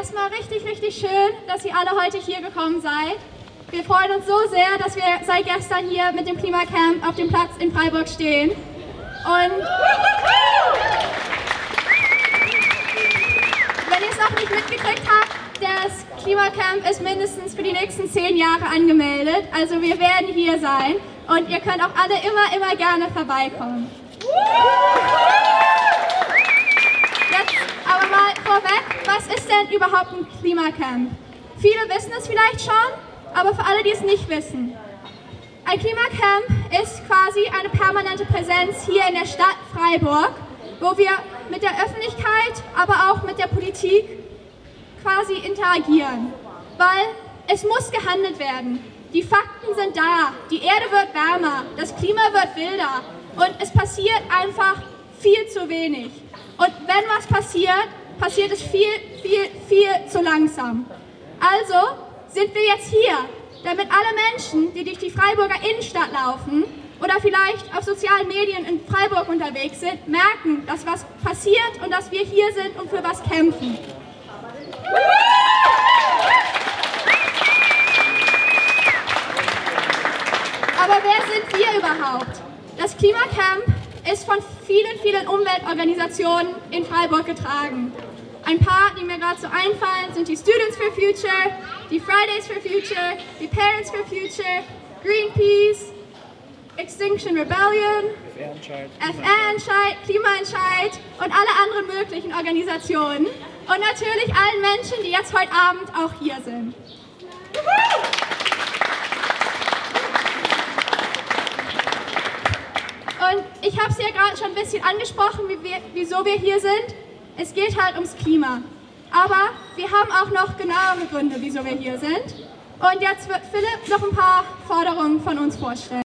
erstmal richtig, richtig schön, dass ihr alle heute hier gekommen seid. Wir freuen uns so sehr, dass wir seit gestern hier mit dem Klimacamp auf dem Platz in Freiburg stehen. Und wenn ihr es noch nicht mitgekriegt habt, das Klimacamp ist mindestens für die nächsten zehn Jahre angemeldet. Also wir werden hier sein und ihr könnt auch alle immer, immer gerne vorbeikommen. Jetzt aber mal vorweg, was ist denn überhaupt ein Klimacamp? Viele wissen es vielleicht schon, aber für alle, die es nicht wissen. Ein Klimacamp ist quasi eine permanente Präsenz hier in der Stadt Freiburg, wo wir mit der Öffentlichkeit, aber auch mit der Politik quasi interagieren. Weil es muss gehandelt werden. Die Fakten sind da. Die Erde wird wärmer. Das Klima wird wilder. Und es passiert einfach viel zu wenig. Und wenn was passiert, passiert es viel, viel, viel zu langsam. Also sind wir jetzt hier, damit alle Menschen, die durch die Freiburger Innenstadt laufen oder vielleicht auf sozialen Medien in Freiburg unterwegs sind, merken, dass was passiert und dass wir hier sind und für was kämpfen. Aber wer sind wir überhaupt? Das Klimacamp ist von vielen, vielen Umweltorganisationen in Freiburg getragen. Ein paar, die mir gerade so einfallen, sind die Students for Future, die Fridays for Future, die Parents for Future, Greenpeace, Extinction Rebellion, FR-Entscheid, Klimaentscheid und alle anderen möglichen Organisationen. Und natürlich allen Menschen, die jetzt heute Abend auch hier sind. Und ich habe es ja gerade schon ein bisschen angesprochen, wie wir, wieso wir hier sind. Es geht halt ums Klima. Aber wir haben auch noch genauere Gründe, wieso wir hier sind. Und jetzt wird Philipp noch ein paar Forderungen von uns vorstellen.